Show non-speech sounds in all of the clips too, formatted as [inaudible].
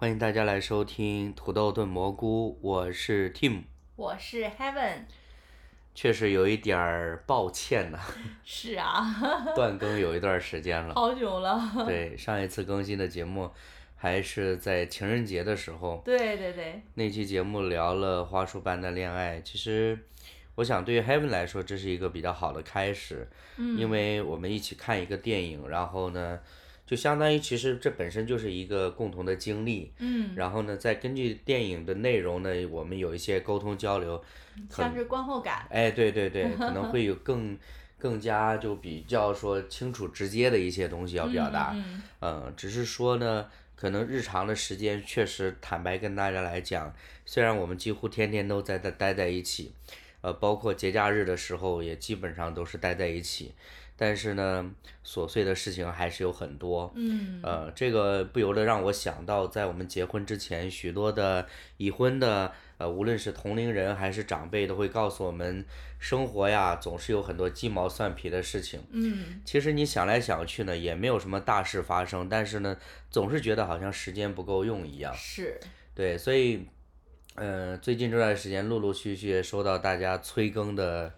欢迎大家来收听土豆炖蘑菇，我是 Tim。我是 Heaven。确实有一点儿抱歉呐、[laughs] 是啊，断更有一段时间了。好久了。对，上一次更新的节目还是在情人节的时候，对对对，那期节目聊了花束般的恋爱。其实，我想对于 Heaven 来说，这是一个比较好的开始，嗯因为我们一起看一个电影，然后呢，就相当于其实这本身就是一个共同的经历。嗯，然后呢，再根据电影的内容呢，我们有一些沟通交流，可像是观后感。哎，对对对，[laughs] 可能会有更更加就比较说清楚直接的一些东西要表达。嗯嗯嗯，只是说呢，可能日常的时间确实坦白跟大家来讲，虽然我们几乎天天都在在待在一起，呃，包括节假日的时候也基本上都是待在一起，但是呢，琐碎的事情还是有很多。嗯呃，这个不由得让我想到，在我们结婚之前，许多的已婚的，呃，无论是同龄人还是长辈，都会告诉我们，生活呀，总是有很多鸡毛蒜皮的事情。嗯其实你想来想去呢，也没有什么大事发生，但是呢，总是觉得好像时间不够用一样。是，对，所以，呃，最近这段时间陆陆续续收到大家催更的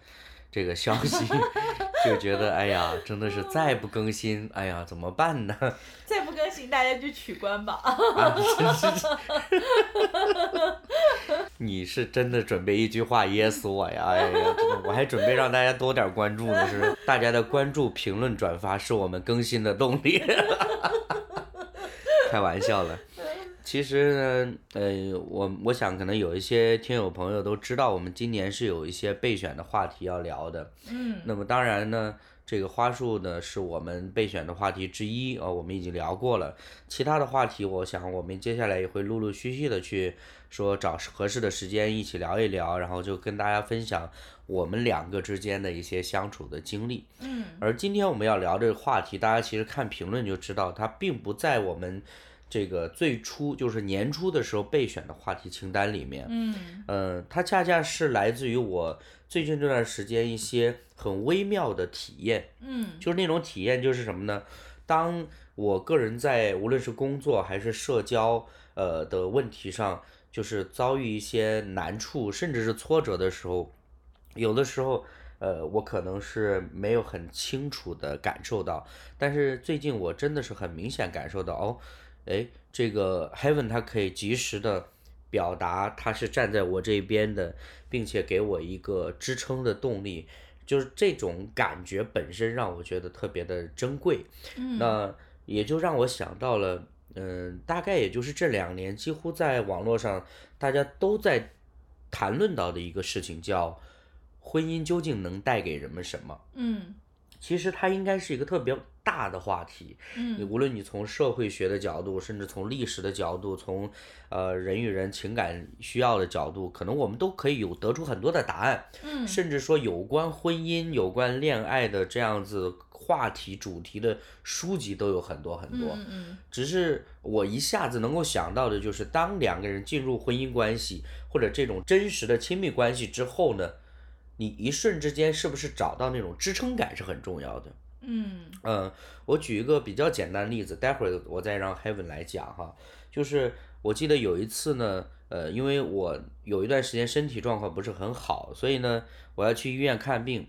这个消息，就觉得哎呀，真的是再不更新，哎呀，怎么办呢？[laughs] 再不更新大家就取关吧。[laughs] 你是真的准备一句话噎死我呀！哎呀，真的，我还准备让大家多点关注呢，是大家的关注、评论、转发是我们更新的动力。[laughs] 开玩笑了。其实呢，呃，我我想可能有一些听友朋友都知道，我们今年是有一些备选的话题要聊的。嗯那么当然呢，这个花束呢是我们备选的话题之一啊、我们已经聊过了。其他的话题，我想我们接下来也会陆陆续续的去说找合适的时间一起聊一聊，然后就跟大家分享我们两个之间的一些相处的经历。嗯而今天我们要聊这个话题，大家其实看评论就知道，它并不在我们这个最初就是年初的时候备选的话题清单里面。嗯呃，它恰恰是来自于我最近这段时间一些很微妙的体验，嗯就是那种体验就是什么呢？当我个人在无论是工作还是社交呃的问题上，就是遭遇一些难处甚至是挫折的时候，有的时候。呃，我可能是没有很清楚的感受到，但是最近我真的是很明显感受到，哦，哎，这个 Heaven 它可以及时的表达，他是站在我这边的，并且给我一个支撑的动力，就是这种感觉本身让我觉得特别的珍贵。嗯，那也就让我想到了，嗯，大概也就是这两年，几乎在网络上大家都在谈论到的一个事情，叫婚姻究竟能带给人们什么？嗯其实它应该是一个特别大的话题，嗯。你嗯无论你从社会学的角度，甚至从历史的角度，从呃人与人情感需要的角度，可能我们都可以有得出很多的答案，嗯。甚至说有关婚姻、有关恋爱的这样子话题主题的书籍都有很多很多。嗯嗯。只是我一下子能够想到的就是，当两个人进入婚姻关系或者这种真实的亲密关系之后呢，你一瞬之间是不是找到那种支撑感是很重要的。嗯嗯，我举一个比较简单的例子，待会儿我再让 Heaven 来讲哈。就是我记得有一次呢，呃，因为我有一段时间身体状况不是很好，所以呢，我要去医院看病。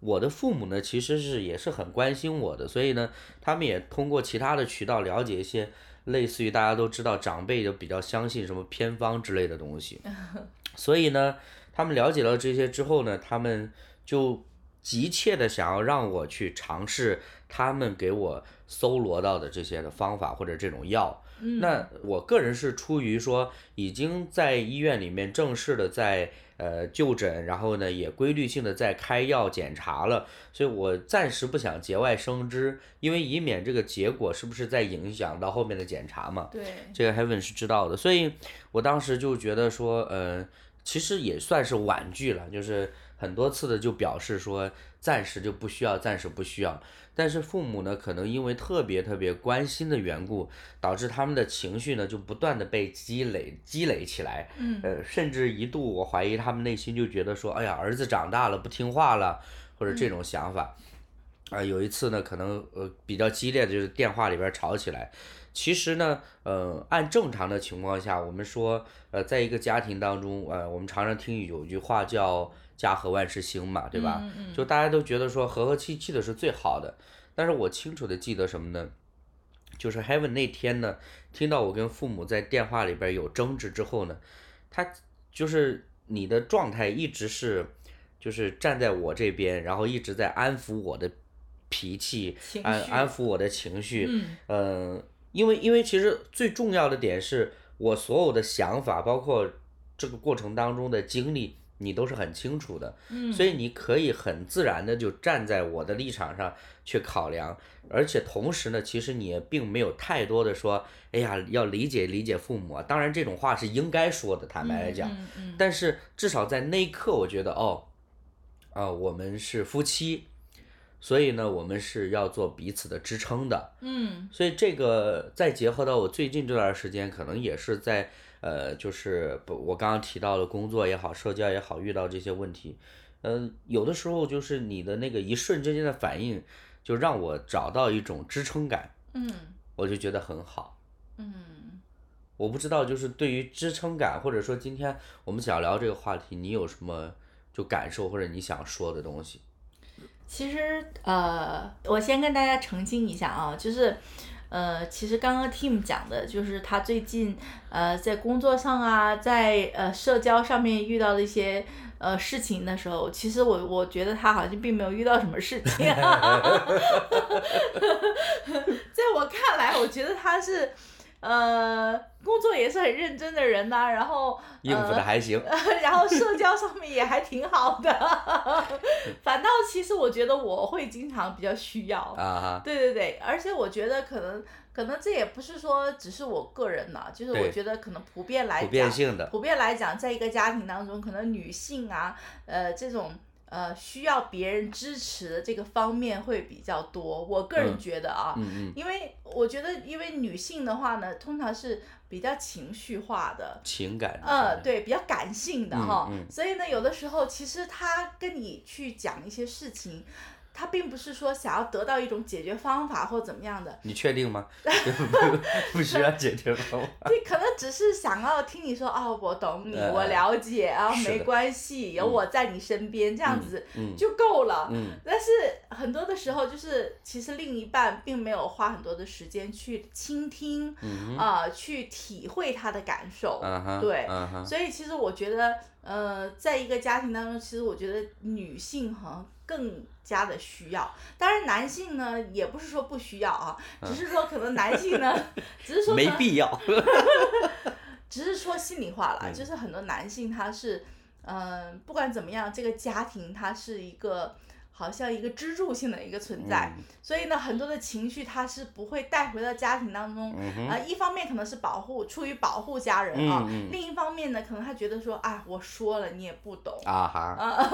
我的父母呢，其实是也是很关心我的，所以呢，他们也通过其他的渠道了解一些类似于大家都知道长辈就比较相信什么偏方之类的东西，[laughs] 所以呢，他们了解了这些之后呢，他们就急切的想要让我去尝试他们给我搜罗到的这些的方法或者这种药。嗯，那我个人是出于说已经在医院里面正式的在呃就诊，然后呢也规律性的在开药检查了，所以我暂时不想节外生枝，因为以免这个结果是不是在影响到后面的检查嘛。对，这个 Heaven 是知道的，所以我当时就觉得说，呃，其实也算是婉拒了，就是很多次的就表示说暂时就不需要，暂时不需要。但是父母呢，可能因为特别特别关心的缘故，导致他们的情绪呢就不断的被积累积累起来，嗯呃，甚至一度我怀疑他们内心就觉得说，哎呀，儿子长大了不听话了，或者这种想法。啊、有一次呢，可能呃比较激烈的就是电话里边吵起来，其实呢，呃，按正常的情况下，我们说，呃，在一个家庭当中，呃，我们常常听有句话叫“家和万事兴”嘛，对吧？就大家都觉得说和和气气的是最好的。但是我清楚的记得什么呢？就是 Heaven 那天呢，听到我跟父母在电话里边有争执之后呢，他就是你的状态一直是，就是站在我这边，然后一直在安抚我的脾气，安安抚我的情绪。嗯。呃，因为因为其实最重要的点是我所有的想法，包括这个过程当中的经历。你都是很清楚的，所以你可以很自然的就站在我的立场上去考量，而且同时呢，其实你也并没有太多的说，哎呀，要理解理解父母啊。当然这种话是应该说的，坦白来讲，但是至少在那一刻，我觉得哦，啊，我们是夫妻，所以呢，我们是要做彼此的支撑的。嗯，所以这个再结合到我最近这段时间，可能也是在。呃，就是不，我刚刚提到的工作也好，社交也好，遇到这些问题，嗯，有的时候就是你的那个一瞬之间的反应，就让我找到一种支撑感，嗯，我就觉得很好，嗯，我不知道就是对于支撑感，或者说今天我们想聊这个话题，你有什么就感受或者你想说的东西？其实呃，我先跟大家澄清一下啊，就是。呃，其实刚刚 Tim 讲的就是他最近呃在工作上啊，在呃社交上面遇到的一些呃事情的时候，其实我我觉得他好像并没有遇到什么事情，[laughs] [laughs] 在我看来，我觉得他是。呃，工作也是很认真的人呐，然后应付的还行，[laughs] 然后社交上面也还挺好的，[laughs] 反倒其实我觉得我会经常比较需要啊，对对对，而且我觉得可能可能这也不是说只是我个人呐，就是我觉得可能普遍来讲，普遍性的，普遍来讲，在一个家庭当中，可能女性啊，呃，这种。呃，需要别人支持的这个方面会比较多。我个人觉得啊，因为我觉得，因为女性的话呢，通常是比较情绪化的，情感，呃，对，比较感性的哈。所以呢，有的时候其实他跟你去讲一些事情。他并不是说想要得到一种解决方法或怎么样的。你确定吗？[laughs] [laughs] 不需要解决方法。[laughs] 对，可能只是想要听你说哦，我懂你，我了解啊，没关系，有我在你身边，这样子就够了。嗯。但是很多的时候，就是其实另一半并没有花很多的时间去倾听，啊，去体会他的感受。对。所以其实我觉得，呃，在一个家庭当中，其实我觉得女性哈。更加的需要，当然男性呢也不是说不需要啊，只是说可能男性呢，[laughs] 只是说没必要，[laughs] 只是说心里话了，就是很多男性他是，嗯，不管怎么样，这个家庭他是一个。好像一个支柱性的一个存在，所以呢，很多的情绪他是不会带回到家庭当中。啊，一方面可能是保护，出于保护家人啊；另一方面呢，可能他觉得说，啊，我说了你也不懂。啊哈。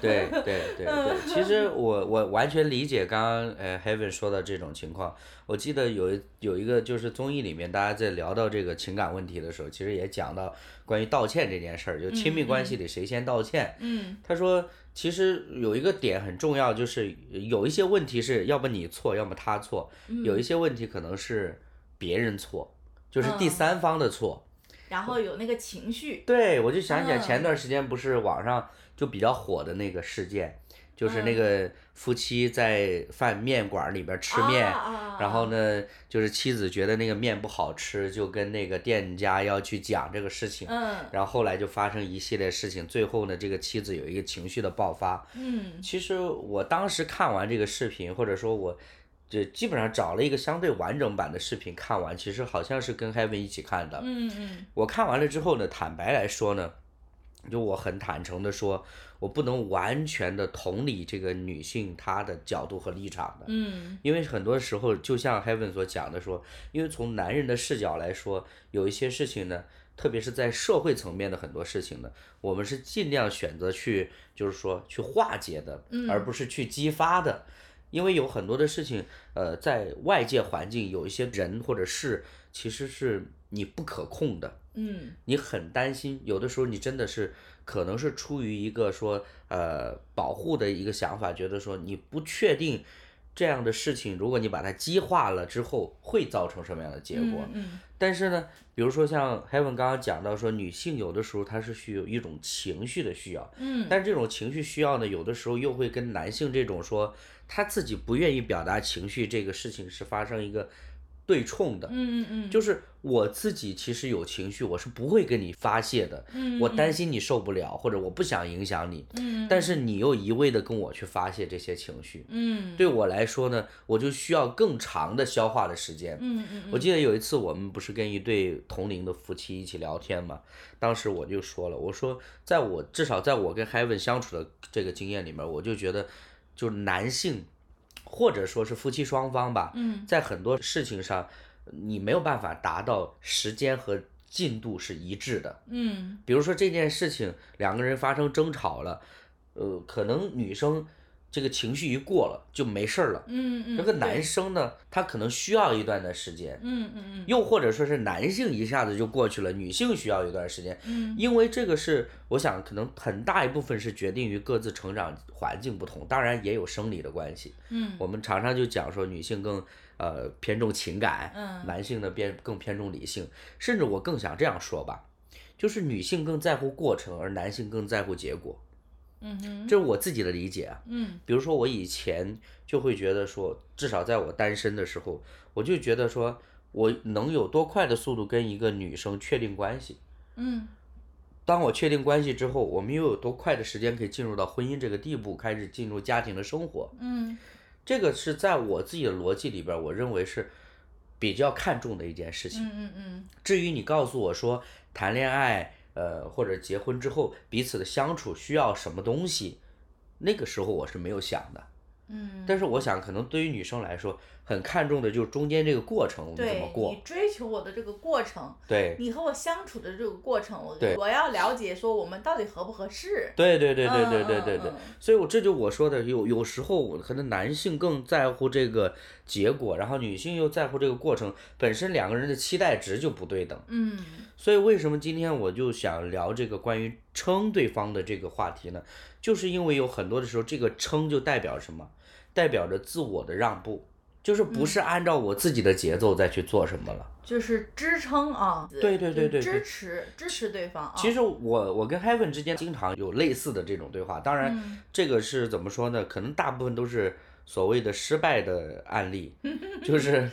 对 [laughs] 对对对，其实我我完全理解刚刚呃 Heaven 说的这种情况。我记得有有一个就是综艺里面，大家在聊到这个情感问题的时候，其实也讲到关于道歉这件事儿，就亲密关系里谁先道歉。嗯。他说。其实有一个点很重要，就是有一些问题是要么你错，要么他错，有一些问题可能是别人错，就是第三方的错。然后有那个情绪。对，我就想起来前段时间不是网上就比较火的那个事件。就是那个夫妻在饭面馆里边吃面，然后呢，就是妻子觉得那个面不好吃，就跟那个店家要去讲这个事情，然后后来就发生一系列事情，最后呢，这个妻子有一个情绪的爆发。嗯，其实我当时看完这个视频，或者说我，就基本上找了一个相对完整版的视频看完，其实好像是跟 Heaven 一起看的。嗯嗯，我看完了之后呢，坦白来说呢，就我很坦诚的说。我不能完全的同理这个女性她的角度和立场的，嗯，因为很多时候就像 Heaven 所讲的说，因为从男人的视角来说，有一些事情呢，特别是在社会层面的很多事情呢，我们是尽量选择去，就是说去化解的，而不是去激发的，因为有很多的事情，呃，在外界环境有一些人或者事，其实是你不可控的，嗯，你很担心，有的时候你真的是。可能是出于一个说呃保护的一个想法，觉得说你不确定这样的事情，如果你把它激化了之后，会造成什么样的结果？嗯。但是呢，比如说像 Heaven 刚刚讲到说，女性有的时候她是需有一种情绪的需要。嗯。但是这种情绪需要呢，有的时候又会跟男性这种说他自己不愿意表达情绪这个事情是发生一个。对冲的，嗯嗯嗯，就是我自己其实有情绪，我是不会跟你发泄的，嗯，我担心你受不了，或者我不想影响你，嗯，但是你又一味的跟我去发泄这些情绪，嗯，对我来说呢，我就需要更长的消化的时间，嗯嗯，我记得有一次我们不是跟一对同龄的夫妻一起聊天嘛，当时我就说了，我说在我至少在我跟 Heaven 相处的这个经验里面，我就觉得就是男性。或者说是夫妻双方吧，在很多事情上，你没有办法达到时间和进度是一致的。嗯，比如说这件事情，两个人发生争吵了，呃，可能女生。这个情绪一过了就没事儿了。嗯嗯。这个男生呢，他可能需要一段的时间。嗯嗯嗯。又或者说是男性一下子就过去了，女性需要一段时间。嗯。因为这个是，我想可能很大一部分是决定于各自成长环境不同，当然也有生理的关系。嗯。我们常常就讲说，女性更呃偏重情感，嗯。男性呢偏更偏重理性，甚至我更想这样说吧，就是女性更在乎过程，而男性更在乎结果。嗯哼，这是我自己的理解啊。嗯，比如说我以前就会觉得说，至少在我单身的时候，我就觉得说我能有多快的速度跟一个女生确定关系。嗯，当我确定关系之后，我们又有多快的时间可以进入到婚姻这个地步，开始进入家庭的生活。嗯，这个是在我自己的逻辑里边，我认为是比较看重的一件事情。嗯嗯嗯。至于你告诉我说谈恋爱。呃，或者结婚之后彼此的相处需要什么东西，那个时候我是没有想的。嗯。但是我想，可能对于女生来说，很看重的就是中间这个过程，我们怎么过。你追求我的这个过程。对。你和我相处的这个过程，我我要了解说我们到底合不合适。对对对对对对对对。所以，我这就我说的，有有时候可能男性更在乎这个结果，然后女性又在乎这个过程，本身两个人的期待值就不对等。嗯。所以为什么今天我就想聊这个关于称对方的这个话题呢？就是因为有很多的时候，这个撑就代表什么？代表着自我的让步，就是不是按照我自己的节奏再去做什么了。就是支撑啊。对对对对。支持支持对方。其实我我跟 Heaven 之间经常有类似的这种对话，当然这个是怎么说呢？可能大部分都是所谓的失败的案例，[laughs] 就是。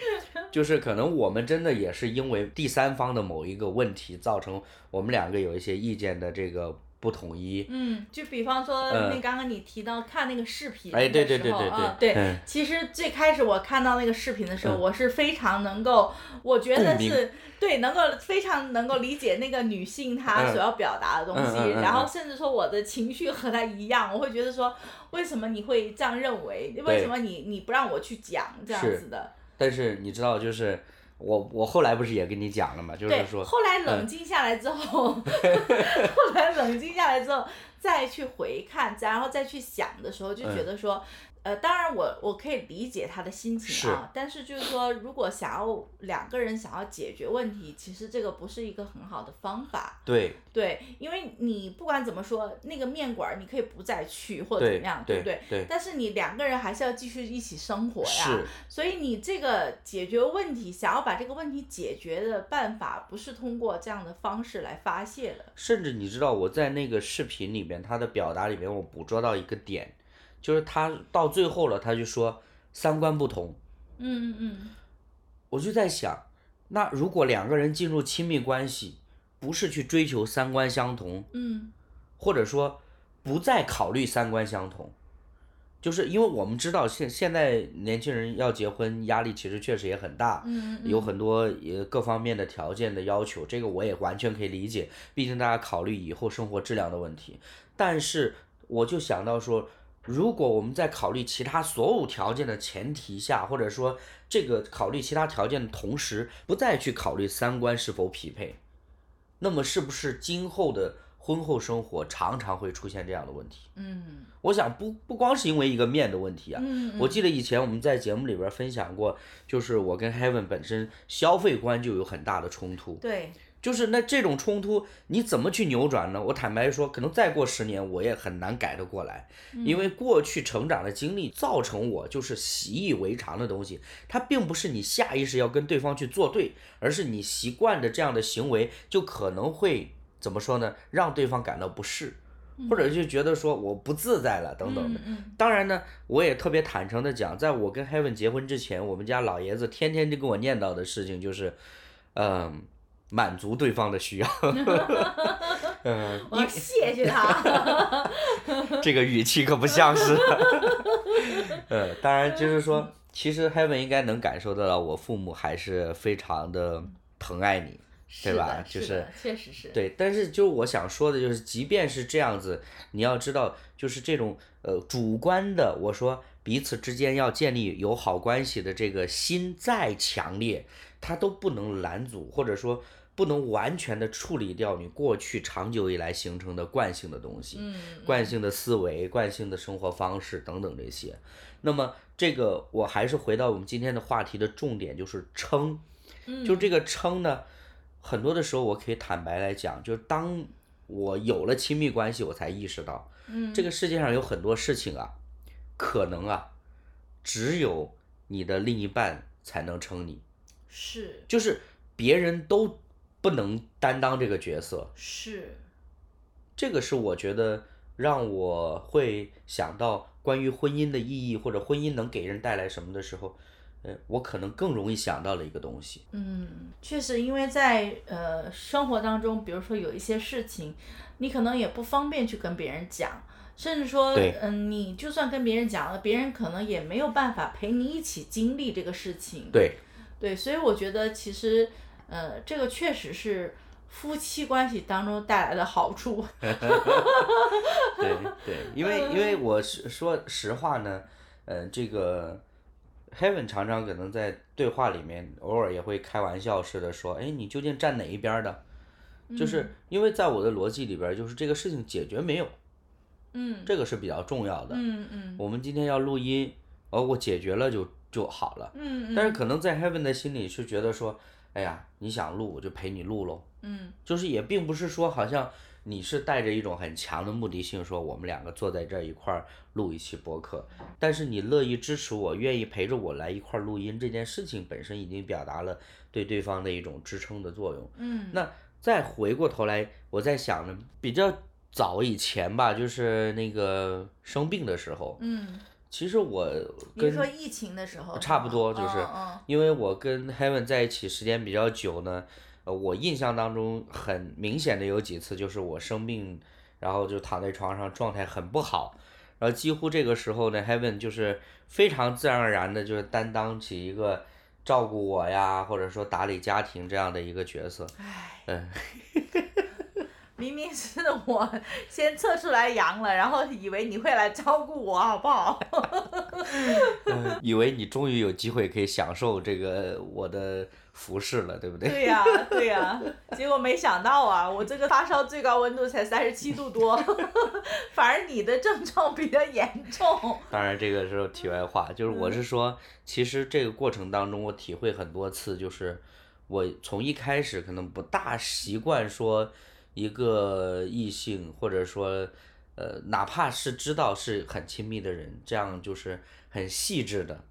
就是可能我们真的也是因为第三方的某一个问题，造成我们两个有一些意见的这个不统一。嗯，就比方说那刚刚你提到看那个视频的时候，哎，对对对对对，对，其实最开始我看到那个视频的时候，我是非常能够，我觉得是对，能够非常能够理解那个女性她所要表达的东西，然后甚至说我的情绪和她一样，我会觉得说，为什么你会这样认为？为什么你你不让我去讲这样子的？但是你知道，就是我我后来不是也跟你讲了嘛，就是说，后来冷静下来之后，[laughs] 后来冷静下来之后，再去回看，然后再去想的时候，就觉得说。呃，当然我我可以理解他的心情啊，但是就是说，如果想要两个人想要解决问题，其实这个不是一个很好的方法。对。对，因为你不管怎么说，那个面馆你可以不再去或者怎么样，对不对？对。但是你两个人还是要继续一起生活呀。是。所以你这个解决问题，想要把这个问题解决的办法，不是通过这样的方式来发泄的。甚至你知道我在那个视频里面，他的表达里面，我捕捉到一个点。就是他到最后了，他就说三观不同。嗯嗯嗯。我就在想，那如果两个人进入亲密关系，不是去追求三观相同，嗯，或者说不再考虑三观相同，就是因为我们知道现现在年轻人要结婚，压力其实确实也很大，嗯有很多也各方面的条件的要求，这个我也完全可以理解，毕竟大家考虑以后生活质量的问题。但是我就想到说。如果我们在考虑其他所有条件的前提下，或者说这个考虑其他条件的同时，不再去考虑三观是否匹配，那么是不是今后的婚后生活常常会出现这样的问题？嗯，我想不不光是因为一个面的问题啊。嗯我记得以前我们在节目里边分享过，就是我跟 Heaven 本身消费观就有很大的冲突。对。就是那这种冲突你怎么去扭转呢？我坦白说，可能再过十年我也很难改得过来，因为过去成长的经历造成我就是习以为常的东西，它并不是你下意识要跟对方去作对，而是你习惯的这样的行为就可能会怎么说呢？让对方感到不适，或者就觉得说我不自在了等等的。当然呢，我也特别坦诚的讲，在我跟 Heaven 结婚之前，我们家老爷子天天就跟我念叨的事情就是，嗯。满足对方的需要，[laughs] 嗯，我谢谢他。[laughs] 这个语气可不像是。呃，[laughs] 当然就是说，其实 Heaven 应该能感受得到，我父母还是非常的疼爱你，对吧？就是，确实是。对，但是就我想说的就是，即便是这样子，你要知道，就是这种呃主观的，我说彼此之间要建立友好关系的这个心再强烈，它都不能拦阻，或者说。不能完全的处理掉你过去长久以来形成的惯性的东西，惯性的思维、惯性的生活方式等等这些。那么这个我还是回到我们今天的话题的重点，就是撑。就这个撑呢，很多的时候我可以坦白来讲，就是当我有了亲密关系，我才意识到，这个世界上有很多事情啊，可能啊，只有你的另一半才能撑你。是。就是别人都。不能担当这个角色，是，这个是我觉得让我会想到关于婚姻的意义或者婚姻能给人带来什么的时候，呃，我可能更容易想到了一个东西。嗯，确实，因为在呃生活当中，比如说有一些事情，你可能也不方便去跟别人讲，甚至说，嗯，你就算跟别人讲了，别人可能也没有办法陪你一起经历这个事情。对，对，所以我觉得其实。呃，这个确实是夫妻关系当中带来的好处。[laughs] 对对，因为因为我是说实话呢，呃，这个 Heaven 常常可能在对话里面偶尔也会开玩笑似的说，哎，你究竟站哪一边的？就是因为在我的逻辑里边，就是这个事情解决没有？嗯，这个是比较重要的。嗯嗯，我们今天要录音，哦，我解决了就就好了。嗯嗯，但是可能在 Heaven 的心里是觉得说。哎呀，你想录我就陪你录喽。嗯，就是也并不是说好像你是带着一种很强的目的性说我们两个坐在这一块儿录一期播客，但是你乐意支持我，愿意陪着我来一块儿录音这件事情本身已经表达了对对方的一种支撑的作用。嗯，那再回过头来，我在想呢，比较早以前吧，就是那个生病的时候。嗯。其实我跟说疫情的时候差不多，就是因为我跟 Heaven 在一起时间比较久呢，呃，我印象当中很明显的有几次就是我生病，然后就躺在床上状态很不好，然后几乎这个时候呢，Heaven 就是非常自然而然的就是担当起一个照顾我呀，或者说打理家庭这样的一个角色，嗯。[laughs] 明明是我先测出来阳了，然后以为你会来照顾我，好不好？[laughs] 以为你终于有机会可以享受这个我的服饰了，对不对？对呀，对呀。结果没想到啊，我这个发烧最高温度才三十七度多，[laughs] 反而你的症状比较严重。当然，这个是题外话，就是我是说，其实这个过程当中，我体会很多次，就是我从一开始可能不大习惯说。一个异性，或者说，呃，哪怕是知道是很亲密的人，这样就是很细致的，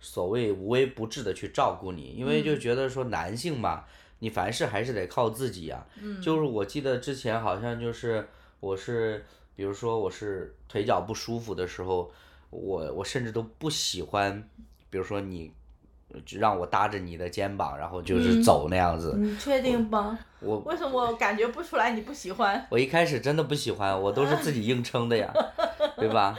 所谓无微不至的去照顾你，因为就觉得说男性嘛，你凡事还是得靠自己呀。嗯。就是我记得之前好像就是我是，比如说我是腿脚不舒服的时候，我我甚至都不喜欢，比如说你。让我搭着你的肩膀，然后就是走那样子。你确定吗？我为什么我感觉不出来你不喜欢？我一开始真的不喜欢，我都是自己硬撑的呀，[laughs] 对吧？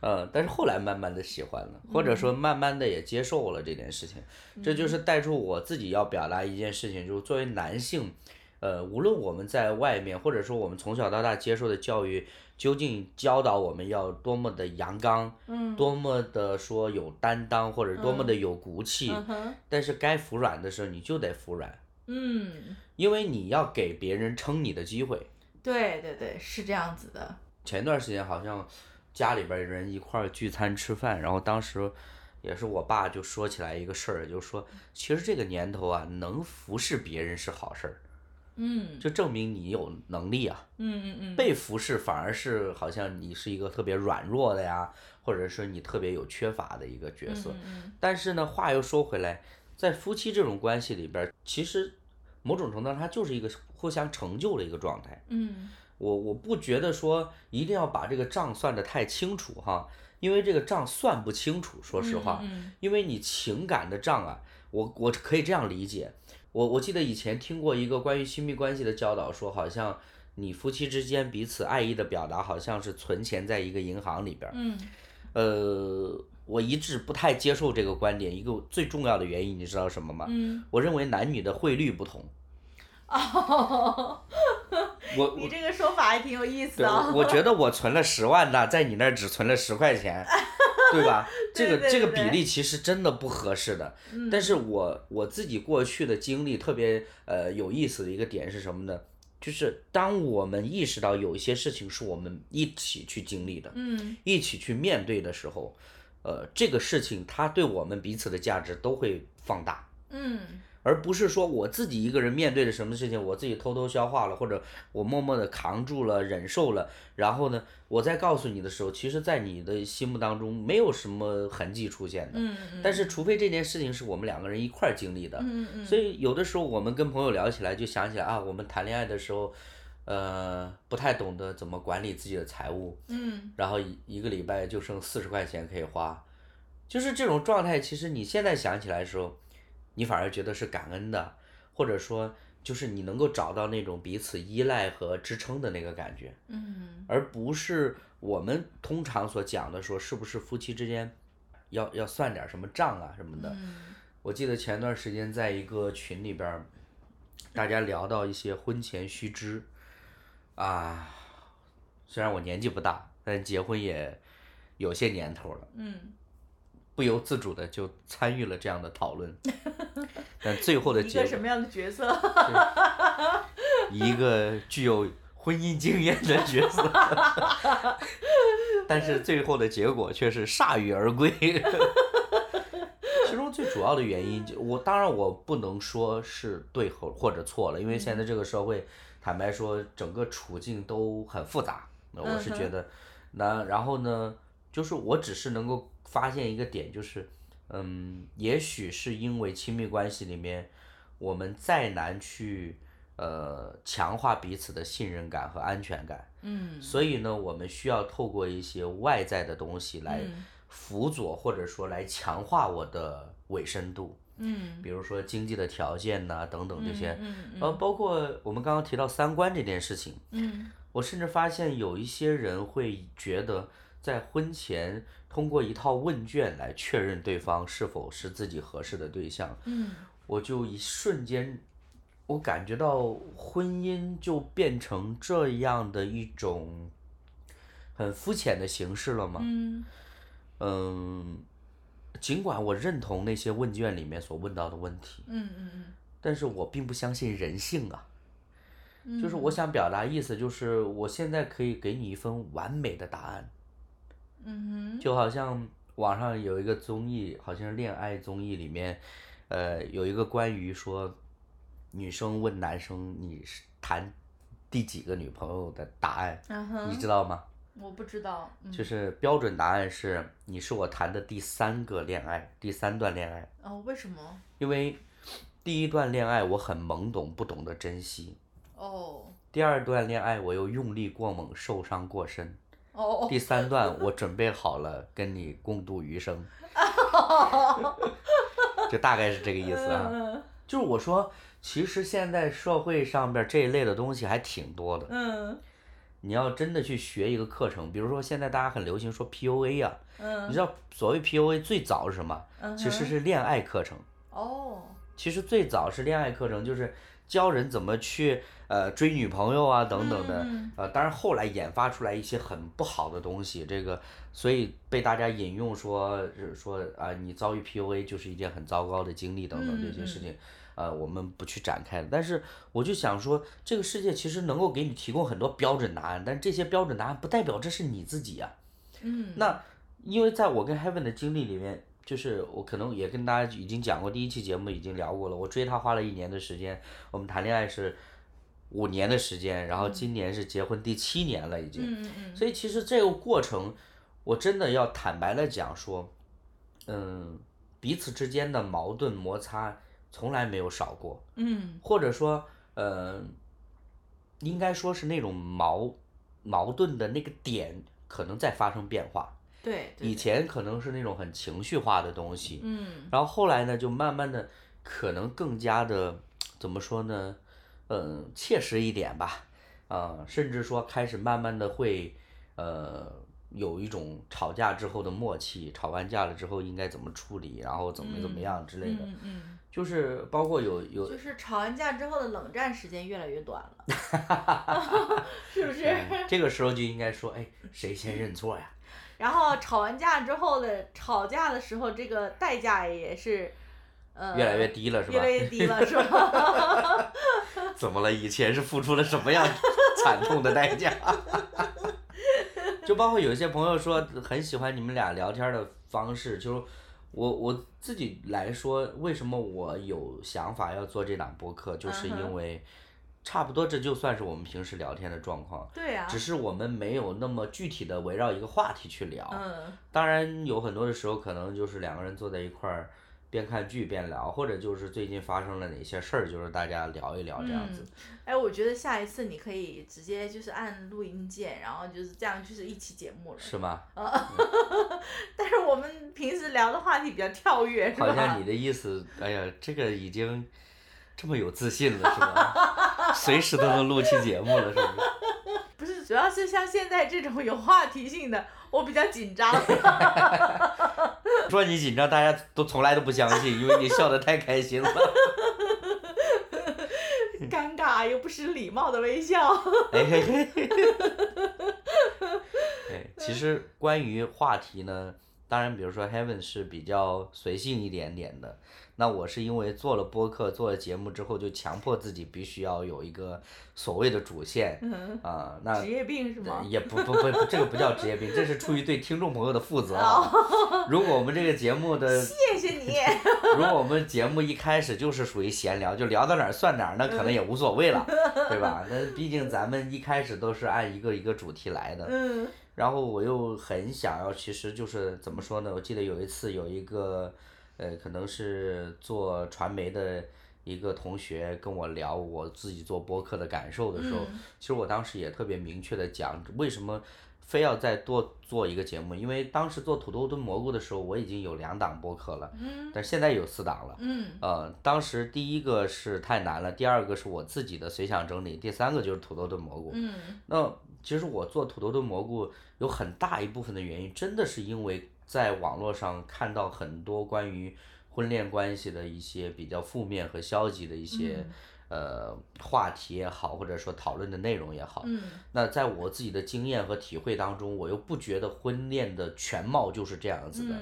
嗯，但是后来慢慢的喜欢了，或者说慢慢的也接受了这件事情。这就是带出我自己要表达一件事情，就是作为男性，呃，无论我们在外面，或者说我们从小到大接受的教育。究竟教导我们要多么的阳刚，多么的说有担当，或者多么的有骨气，但是该服软的时候你就得服软，嗯，因为你要给别人撑你的机会。对对对，是这样子的。前段时间好像家里边人一块儿聚餐吃饭，然后当时也是我爸就说起来一个事儿，就说其实这个年头啊，能服侍别人是好事儿。嗯，就证明你有能力啊。嗯嗯嗯。被服侍反而是好像你是一个特别软弱的呀，或者是你特别有缺乏的一个角色。嗯嗯。但是呢，话又说回来，在夫妻这种关系里边，其实某种程度上它就是一个互相成就的一个状态。嗯。我我不觉得说一定要把这个账算得太清楚哈，因为这个账算不清楚，说实话，因为你情感的账啊，我我可以这样理解，我我记得以前听过一个关于亲密关系的教导，说好像你夫妻之间彼此爱意的表达，好像是存钱在一个银行里边，嗯，呃，我一直不太接受这个观点，一个最重要的原因你知道什么吗？嗯，我认为男女的汇率不同。哦，[laughs] 我你这个说法还挺有意思的。我觉得我存了十万呢，在你那儿只存了十块钱，[laughs] [laughs] 对吧？这个这个比例其实真的不合适的。但是我我自己过去的经历特别呃有意思的一个点是什么呢？就是当我们意识到有一些事情是我们一起去经历的，嗯，一起去面对的时候，呃，这个事情它对我们彼此的价值都会放大，嗯。而不是说我自己一个人面对着什么事情，我自己偷偷消化了，或者我默默的扛住了、忍受了，然后呢，我再告诉你的时候，其实，在你的心目当中没有什么痕迹出现的。嗯但是，除非这件事情是我们两个人一块儿经历的。嗯嗯。所以，有的时候我们跟朋友聊起来，就想起来啊，我们谈恋爱的时候，呃，不太懂得怎么管理自己的财务。嗯。然后一一个礼拜就剩四十块钱可以花，就是这种状态。其实你现在想起来的时候。你反而觉得是感恩的，或者说就是你能够找到那种彼此依赖和支撑的那个感觉，嗯，而不是我们通常所讲的说是不是夫妻之间要要算点什么账啊什么的。我记得前段时间在一个群里边，大家聊到一些婚前须知，啊，虽然我年纪不大，但结婚也有些年头了，嗯。不由自主的就参与了这样的讨论，[laughs] 但最后的结一个什么样的角色？一个具有婚姻经验的角色，[laughs] 但是最后的结果却是铩羽而归。[laughs] 其中最主要的原因，就我当然我不能说是对或或者错了，因为现在这个社会，坦白说整个处境都很复杂。我是觉得，那然后呢，就是我只是能够。发现一个点就是，嗯，也许是因为亲密关系里面，我们再难去呃强化彼此的信任感和安全感，嗯，所以呢，我们需要透过一些外在的东西来辅佐或者说来强化我的委身度，嗯，比如说经济的条件呐等等这些，嗯嗯，呃，包括我们刚刚提到三观这件事情，嗯，我甚至发现有一些人会觉得在婚前。通过一套问卷来确认对方是否是自己合适的对象，嗯，我就一瞬间，我感觉到婚姻就变成这样的一种很肤浅的形式了吗？嗯，嗯，尽管我认同那些问卷里面所问到的问题，嗯嗯嗯，但是我并不相信人性啊，嗯，就是我想表达意思就是我现在可以给你一份完美的答案。嗯就好像网上有一个综艺，好像是恋爱综艺里面，呃，有一个关于说，女生问男生你是谈第几个女朋友的答案，你知道吗？我不知道。就是标准答案是你是我谈的第三个恋爱，第三段恋爱。哦，为什么？因为第一段恋爱我很懵懂，不懂得珍惜。哦。第二段恋爱我又用力过猛，受伤过深。第三段，我准备好了跟你共度余生，就大概是这个意思啊。就是我说，其实现在社会上边这一类的东西还挺多的。嗯。你要真的去学一个课程，比如说现在大家很流行说 PUA 啊，你知道所谓 PUA 最早是什么？其实是恋爱课程。哦。其实最早是恋爱课程，就是教人怎么去。呃，追女朋友啊，等等的，呃，当然后来研发出来一些很不好的东西，这个，所以被大家引用说，说啊，你遭遇 PUA 就是一件很糟糕的经历等等这些事情，呃，我们不去展开。但是我就想说，这个世界其实能够给你提供很多标准答案，但这些标准答案不代表这是你自己呀。嗯。那因为在我跟 Heaven 的经历里面，就是我可能也跟大家已经讲过，第一期节目已经聊过了，我追她花了一年的时间，我们谈恋爱是。五年的时间，然后今年是结婚第七年了已经，嗯嗯所以其实这个过程，我真的要坦白的讲说，嗯，彼此之间的矛盾摩擦从来没有少过，嗯，或者说，呃，应该说是那种矛矛盾的那个点可能在发生变化，对，以前可能是那种很情绪化的东西，嗯，然后后来呢，就慢慢的可能更加的怎么说呢？嗯，切实一点吧，啊，甚至说开始慢慢的会，呃，有一种吵架之后的默契，吵完架了之后应该怎么处理，然后怎么怎么样之类的，嗯嗯，就是包括有有，就是吵完架之后的冷战时间越来越短了 [laughs] [laughs] 是不是？这个时候就应该说，哎，谁先认错呀？然后吵完架之后的吵架的时候，这个代价也是。越来越低了是吧？越来越低了是吧？[laughs] 怎么了？以前是付出了什么样惨痛的代价？[laughs] 就包括有一些朋友说很喜欢你们俩聊天的方式，就是我我自己来说，为什么我有想法要做这档播客，就是因为差不多这就算是我们平时聊天的状况。对呀。只是我们没有那么具体的围绕一个话题去聊。嗯。当然有很多的时候，可能就是两个人坐在一块儿。边看剧边聊，或者就是最近发生了哪些事儿，就是大家聊一聊这样子。哎，我觉得下一次你可以直接就是按录音键，然后就是这样就是一期节目了。是吗？[laughs] 但是我们平时聊的话题比较跳跃，好像你的意思，哎呀，这个已经这么有自信了，是吧？[laughs] 随时都能录期节目了，是不是？[laughs] 不是，主要是像现在这种有话题性的，我比较紧张。[laughs] 说你紧张，大家都从来都不相信，因为你笑得太开心了。尴尬又不失礼貌的微笑。哎嘿嘿。哎，其实关于话题呢，当然，比如说 Heaven 是比较随性一点点的。那我是因为做了播客，做了节目之后，就强迫自己必须要有一个所谓的主线啊。那职业病是吗？也不不不，这个不叫职业病，这是出于对听众朋友的负责啊。如果我们这个节目的，谢谢你。如果我们节目一开始就是属于闲聊，就聊到哪儿算哪儿，那可能也无所谓了，对吧？那毕竟咱们一开始都是按一个一个主题来的。嗯。然后我又很想要，其实就是怎么说呢？我记得有一次有一个。呃，可能是做传媒的一个同学跟我聊我自己做播客的感受的时候，其实我当时也特别明确的讲，为什么非要再多做一个节目？因为当时做土豆炖蘑菇的时候，我已经有两档播客了，但现在有四档了。嗯呃，当时第一个是太难了，第二个是我自己的随想整理，第三个就是土豆炖蘑菇。嗯那其实我做土豆炖蘑菇有很大一部分的原因，真的是因为。在网络上看到很多关于婚恋关系的一些比较负面和消极的一些呃话题也好，或者说讨论的内容也好，那在我自己的经验和体会当中，我又不觉得婚恋的全貌就是这样子的，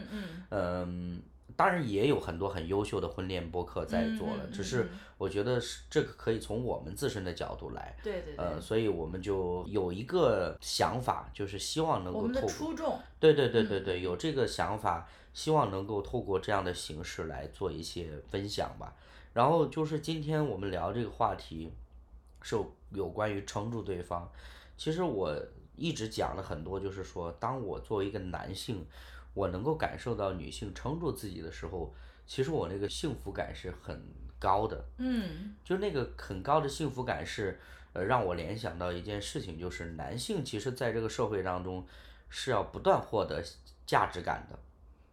嗯。当然也有很多很优秀的婚恋播客在做了，只是我觉得是这个可以从我们自身的角度来，对对对，呃，所以我们就有一个想法，就是希望能够透过，初衷，对对对对对，有这个想法，希望能够透过这样的形式来做一些分享吧。然后就是今天我们聊这个话题，是有关于撑住对方。其实我一直讲了很多，就是说，当我作为一个男性。我能够感受到女性撑住自己的时候，其实我那个幸福感是很高的。嗯，就那个很高的幸福感是，呃，让我联想到一件事情，就是男性其实在这个社会当中是要不断获得价值感的。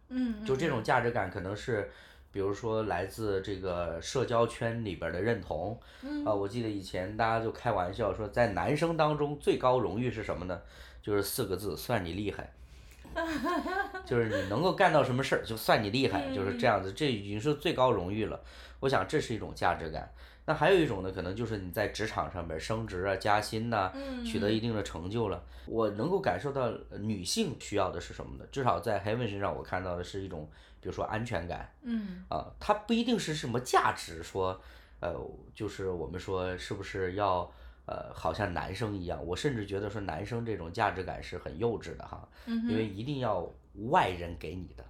嗯，就这种价值感可能是，比如说来自这个社交圈里边的认同。嗯，啊，我记得以前大家就开玩笑说，在男生当中最高荣誉是什么呢？就是四个字，算你厉害。就是你能够干到什么事儿，就算你厉害，就是这样子，这已经是最高荣誉了。我想这是一种价值感。那还有一种呢，可能就是你在职场上面升职啊、加薪呐，取得一定的成就了。我能够感受到女性需要的是什么呢？至少在 Heaven 身上，我看到的是一种，比如说安全感。嗯。啊，它不一定是什么价值，说，呃，就是我们说是不是要。呃，好像男生一样，我甚至觉得说男生这种价值感是很幼稚的哈，因为一定要外人给你的，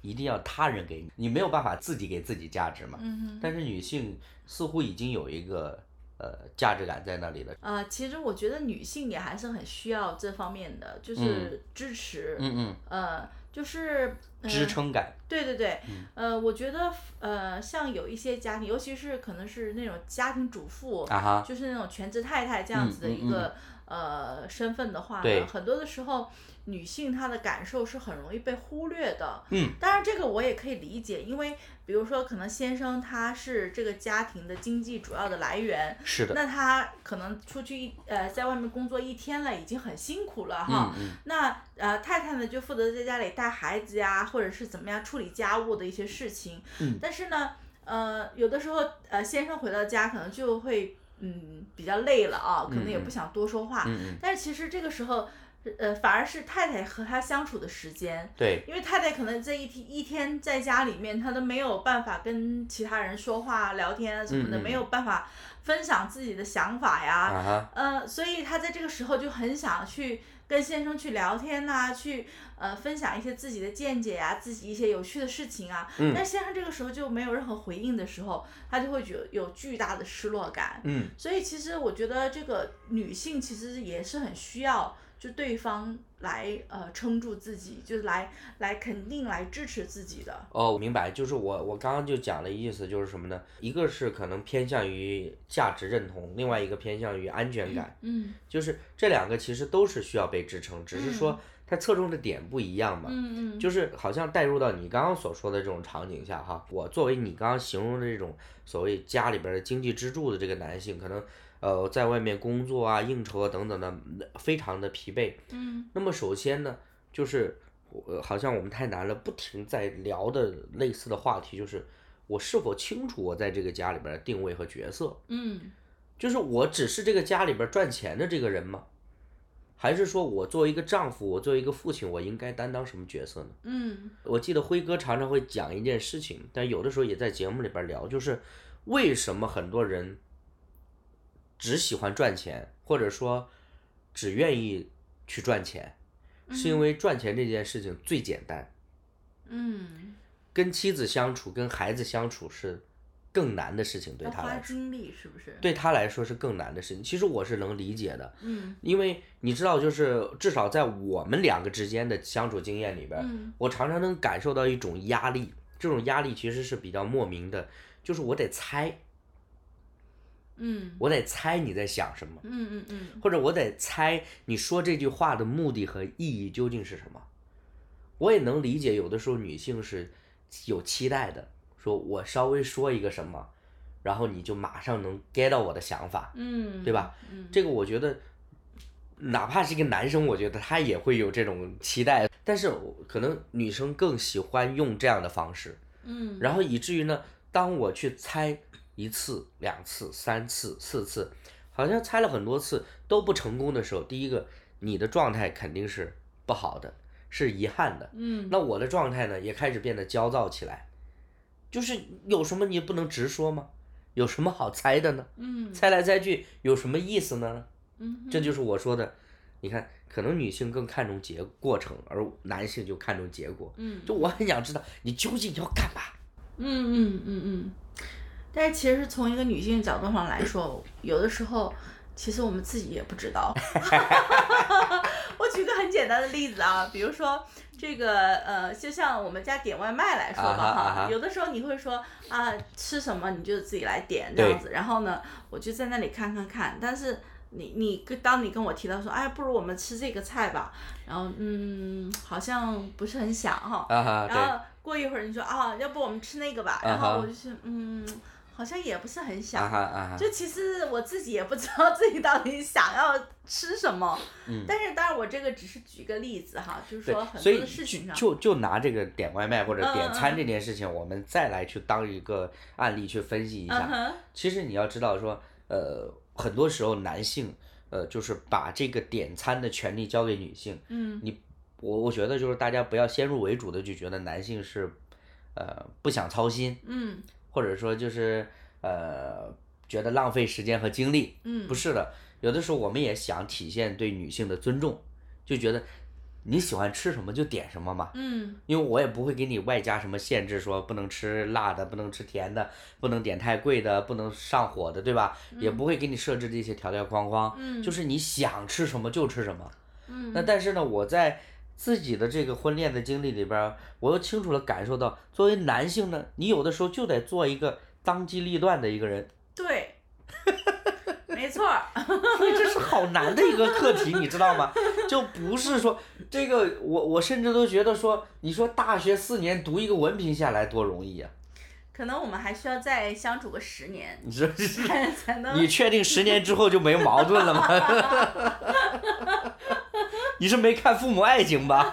一定要他人给你，你没有办法自己给自己价值嘛。但是女性似乎已经有一个呃价值感在那里的。呃，其实我觉得女性也还是很需要这方面的，就是支持。嗯嗯。呃，就是支撑感。对对对。呃，我觉得呃，像有一些家庭，尤其是可能是那种家庭主妇，就是那种全职太太这样子的一个呃身份的话，很多的时候。女性她的感受是很容易被忽略的，嗯，当然这个我也可以理解，因为比如说可能先生他是这个家庭的经济主要的来源，是的，那他可能出去一呃在外面工作一天了，已经很辛苦了哈，嗯嗯，那呃太太呢就负责在家里带孩子呀，或者是怎么样处理家务的一些事情，嗯，但是呢，呃有的时候呃先生回到家可能就会嗯比较累了啊，可能也不想多说话，嗯嗯，但是其实这个时候。呃，反而是太太和他相处的时间，对，因为太太可能这一天一天在家里面，她都没有办法跟其他人说话、聊天啊什么的，没有办法分享自己的想法呀，呃，所以她在这个时候就很想去跟先生去聊天呐，去呃分享一些自己的见解呀，自己一些有趣的事情啊，但先生这个时候就没有任何回应的时候，他就会觉有巨大的失落感，嗯，所以其实我觉得这个女性其实也是很需要。就对方来呃撑住自己，就是来来肯定来支持自己的。哦，明白，就是我我刚刚就讲的意思就是什么呢？一个是可能偏向于价值认同，另外一个偏向于安全感。嗯。就是这两个其实都是需要被支撑，只是说它侧重的点不一样嘛。嗯嗯。就是好像带入到你刚刚所说的这种场景下哈，我作为你刚刚形容的这种所谓家里边的经济支柱的这个男性，可能。呃，在外面工作啊、应酬啊等等的，非常的疲惫。嗯。那么首先呢，就是好像我们太难了，不停在聊的类似的话题，就是我是否清楚我在这个家里边的定位和角色？嗯。就是我只是这个家里边赚钱的这个人吗？还是说我作为一个丈夫，我作为一个父亲，我应该担当什么角色呢？嗯。我记得辉哥常常会讲一件事情，但有的时候也在节目里边聊，就是为什么很多人。只喜欢赚钱，或者说只愿意去赚钱，是因为赚钱这件事情最简单。嗯。跟妻子相处，跟孩子相处是更难的事情，对他来说。花精力是不是？对他来说是更难的事情。其实我是能理解的。嗯。因为你知道，就是至少在我们两个之间的相处经验里边，我常常能感受到一种压力。这种压力其实是比较莫名的，就是我得猜。嗯，我得猜你在想什么，嗯嗯嗯，或者我得猜你说这句话的目的和意义究竟是什么。我也能理解，有的时候女性是有期待的，说我稍微说一个什么，然后你就马上能 get 到我的想法，嗯，对吧？这个我觉得，哪怕是一个男生，我觉得他也会有这种期待，但是可能女生更喜欢用这样的方式，嗯，然后以至于呢，当我去猜。一次、两次、三次、四次，好像猜了很多次都不成功的时候，第一个，你的状态肯定是不好的，是遗憾的。嗯。那我的状态呢，也开始变得焦躁起来。就是有什么你不能直说吗？有什么好猜的呢？嗯。猜来猜去有什么意思呢？嗯。这就是我说的，你看，可能女性更看重结过程，而男性就看重结果。嗯。就我很想知道你究竟要干嘛。嗯嗯嗯嗯。但是其实从一个女性角度上来说，有的时候其实我们自己也不知道。[laughs] 我举个很简单的例子啊，比如说这个呃，就像我们家点外卖来说吧哈，有的时候你会说啊吃什么你就自己来点这样子，然后呢我就在那里看看看，但是你你跟当你跟我提到说哎不如我们吃这个菜吧，然后嗯好像不是很想哈，然后过一会儿你说啊要不我们吃那个吧，然后我就是嗯。好像也不是很想，就其实我自己也不知道自己到底想要吃什么。嗯。但是当然我这个只是举个例子哈，就是说很多的事情上。就就拿这个点外卖或者点餐这件事情，我们再来去当一个案例去分析一下。其实你要知道说，呃，很多时候男性，呃，就是把这个点餐的权利交给女性。嗯。你我我觉得就是大家不要先入为主的就觉得男性是，呃，不想操心。嗯。或者说就是呃，觉得浪费时间和精力，嗯，不是的，有的时候我们也想体现对女性的尊重，就觉得你喜欢吃什么就点什么嘛。嗯。因为我也不会给你外加什么限制，说不能吃辣的，不能吃甜的，不能点太贵的，不能上火的，对吧？也不会给你设置这些条条框框。嗯。就是你想吃什么就吃什么。嗯。那但是呢，我在自己的这个婚恋的经历里边，我又清楚的感受到，作为男性呢，你有的时候就得做一个当机立断的一个人。[laughs] 对。没错，[laughs] 所以这是好难的一个课题，你知道吗？就不是说这个，我我甚至都觉得说，你说大学四年读一个文凭下来多容易啊？可能我们还需要再相处个十年，你这才才能。你确定十年之后就没矛盾了吗？[laughs] 你是没看《父母爱情》吧？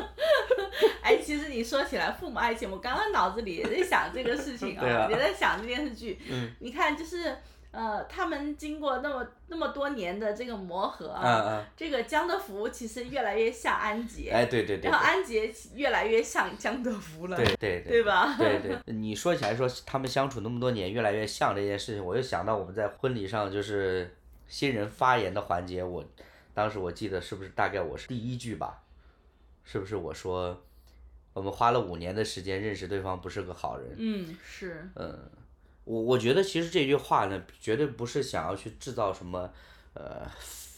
[laughs] 哎，其实你说起来《父母爱情》，我刚刚脑子里也在想这个事情啊，也在想这电视剧。嗯。你看，就是。呃，他们经过那么那么多年的这个磨合啊，这个江德福其实越来越像安杰，哎，对对对，然后安杰越来越像江德福了，对对对，对吧？对对，你说起来说他们相处那么多年越来越像这件事情，我又想到我们在婚礼上就是新人发言的环节，我当时我记得是不是大概我是第一句吧？是不是我说我们花了五年的时间认识对方不是个好人？嗯，是，嗯。我我觉得其实这句话呢，绝对不是想要去制造什么，呃，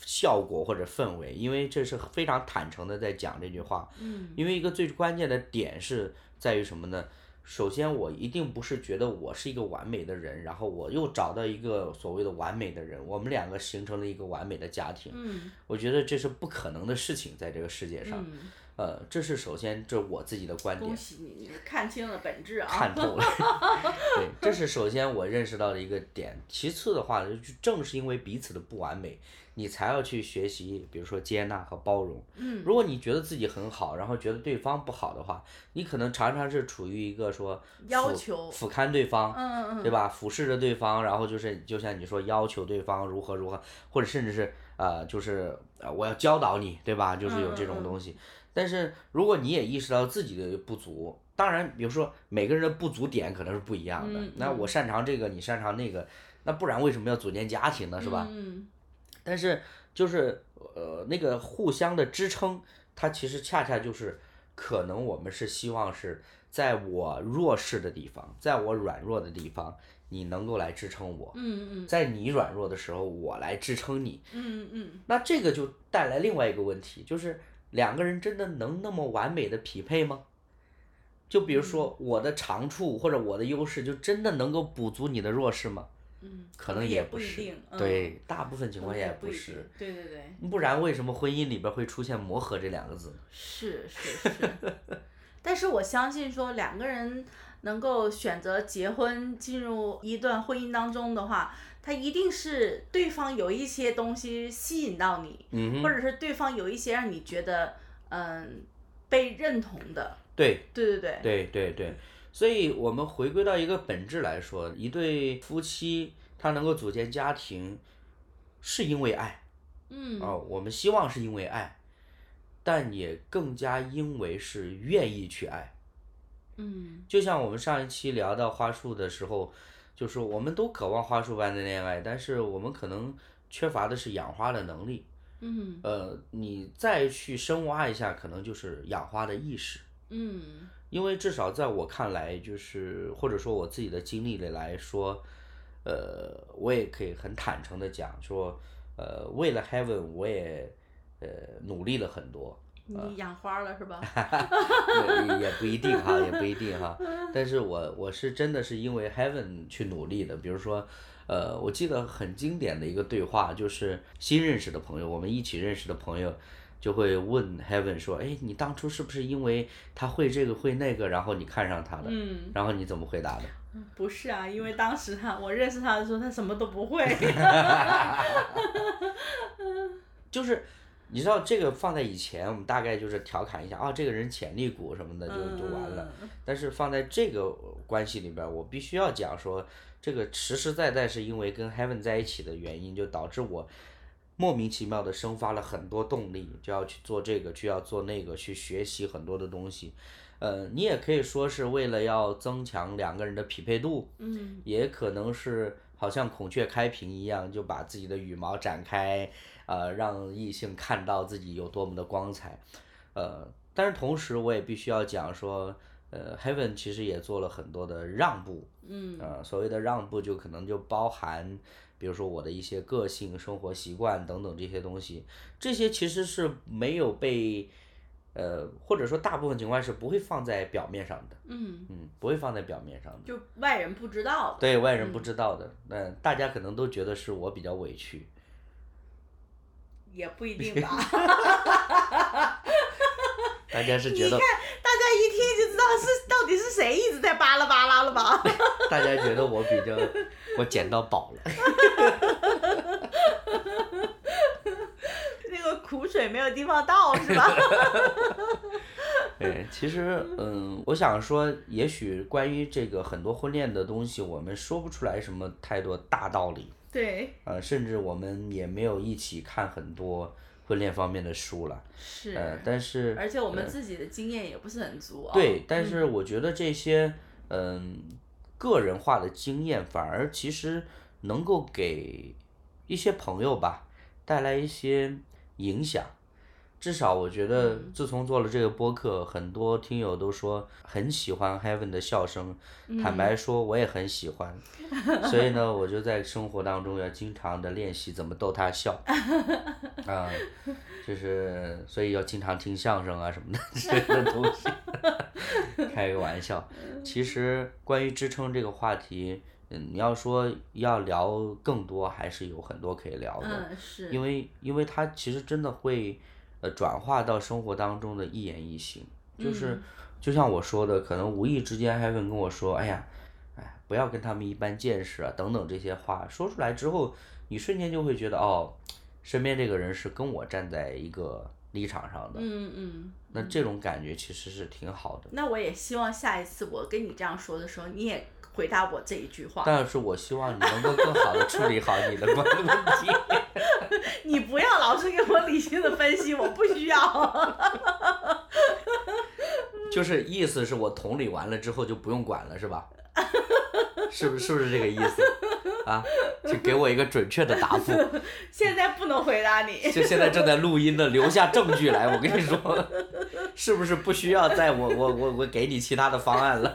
效果或者氛围，因为这是非常坦诚的在讲这句话。嗯。因为一个最关键的点是在于什么呢？首先，我一定不是觉得我是一个完美的人，然后我又找到一个所谓的完美的人，我们两个形成了一个完美的家庭。嗯。我觉得这是不可能的事情，在这个世界上。嗯。呃，这是首先，这是我自己的观点。恭喜你，你看清了本质啊！看透了。[laughs] 对，这是首先我认识到的一个点。其次的话，就正是因为彼此的不完美，你才要去学习，比如说接纳和包容。嗯。如果你觉得自己很好，然后觉得对方不好的话，你可能常常是处于一个说要求俯瞰对方，嗯嗯嗯，对吧？俯视着对方，然后就是就像你说要求对方如何如何，或者甚至是呃，就是呃，我要教导你，对吧？就是有这种东西。但是如果你也意识到自己的不足，当然，比如说每个人的不足点可能是不一样的。那我擅长这个，你擅长那个，那不然为什么要组建家庭呢？是吧？但是就是呃那个互相的支撑，它其实恰恰就是可能我们是希望是在我弱势的地方，在我软弱的地方，你能够来支撑我。嗯嗯。在你软弱的时候，我来支撑你。嗯嗯。那这个就带来另外一个问题，就是。两个人真的能那么完美的匹配吗？就比如说我的长处或者我的优势，就真的能够补足你的弱势吗？嗯，可能也不是。嗯。对，大部分情况下也不是。对对对。不然为什么婚姻里边会出现磨合这两个字？[laughs] 是是是。[laughs] 但是我相信说两个人能够选择结婚进入一段婚姻当中的话。他一定是对方有一些东西吸引到你，或者是对方有一些让你觉得嗯被认同的。对对对对对对对，所以我们回归到一个本质来说，一对夫妻他能够组建家庭，是因为爱，嗯哦，我们希望是因为爱，但也更加因为是愿意去爱，嗯，就像我们上一期聊到花束的时候。就是我们都渴望花束般的恋爱，但是我们可能缺乏的是养花的能力。嗯。呃，你再去深挖一下，可能就是养花的意识。嗯。因为至少在我看来，就是或者说我自己的经历里来说，呃，我也可以很坦诚的讲说，呃，为了 Heaven，我也呃努力了很多。你养花了是吧？[laughs] 也也不一定哈，也不一定哈。[laughs] 但是我我是真的是因为 Heaven 去努力的。比如说，呃，我记得很经典的一个对话，就是新认识的朋友，我们一起认识的朋友，就会问 Heaven 说：“哎，你当初是不是因为他会这个会那个，然后你看上他的？”嗯。然后你怎么回答的？[laughs] 不是啊，因为当时他我认识他的时候，他什么都不会。[laughs] 就是。你知道这个放在以前，我们大概就是调侃一下啊，这个人潜力股什么的就就完了。但是放在这个关系里边，我必须要讲说，这个实实在在是因为跟 Heaven 在一起的原因，就导致我莫名其妙的生发了很多动力，就要去做这个，就要做那个，去学习很多的东西。呃，你也可以说是为了要增强两个人的匹配度，嗯，也可能是好像孔雀开屏一样，就把自己的羽毛展开，呃，让异性看到自己有多么的光彩，呃，但是同时我也必须要讲说，呃，Heaven 其实也做了很多的让步，嗯，呃，所谓的让步就可能就包含，比如说我的一些个性、生活习惯等等这些东西，这些其实是没有被。呃，或者说大部分情况是不会放在表面上的，嗯。嗯，不会放在表面上的，就外人不知道的，对外人不知道的，那大家可能都觉得是我比较委屈，也不一定吧 [laughs] [laughs] 大家是觉得，你看大家一听就知道是到底是谁一直在巴拉巴拉了吧，[laughs] 大家觉得我比较，[laughs] 我捡到宝了。[laughs] 那个苦水没有地方倒，是吧？对，[laughs] 其实，嗯，我想说，也许关于这个很多婚恋的东西，我们说不出来什么太多大道理。对。呃，甚至我们也没有一起看很多婚恋方面的书了。是。呃，但是。而且我们自己的经验也不是很足。对，但是我觉得这些，嗯，个人化的经验反而其实能够给一些朋友吧带来一些。影响，至少我觉得，自从做了这个播客，很多听友都说很喜欢 Heaven 的笑声。坦白说，我也很喜欢，[laughs] 所以呢，我就在生活当中要经常的练习怎么逗他笑。[laughs] 啊，就是所以要经常听相声啊什么的这些东西。开个玩笑，其实关于支撑这个话题。嗯，你要说要聊更多，还是有很多可以聊的。嗯，是。因为，因为它其实真的会，呃，转化到生活当中的一言一行。就是，就像我说的，可能无意之间还会跟我说：“哎呀，哎，不要跟他们一般见识啊，等等这些话。”说出来之后，你瞬间就会觉得，哦，身边这个人是跟我站在一个立场上的。嗯嗯。那这种感觉其实是挺好的。那我也希望下一次我跟你这样说的时候，你也。回答我这一句话。但是我希望你能够更好的处理好你的关问题。[laughs] 你不要老是给我理性的分析，我不需要。[laughs] 就是意思是我同理完了之后就不用管了，是吧？是不是是不是这个意思？啊，[laughs] 请给我一个准确的答复。[laughs] 现在不能回答你。[laughs] 就现在正在录音的，留下证据来。我跟你说，是不是不需要再我我我我给你其他的方案了？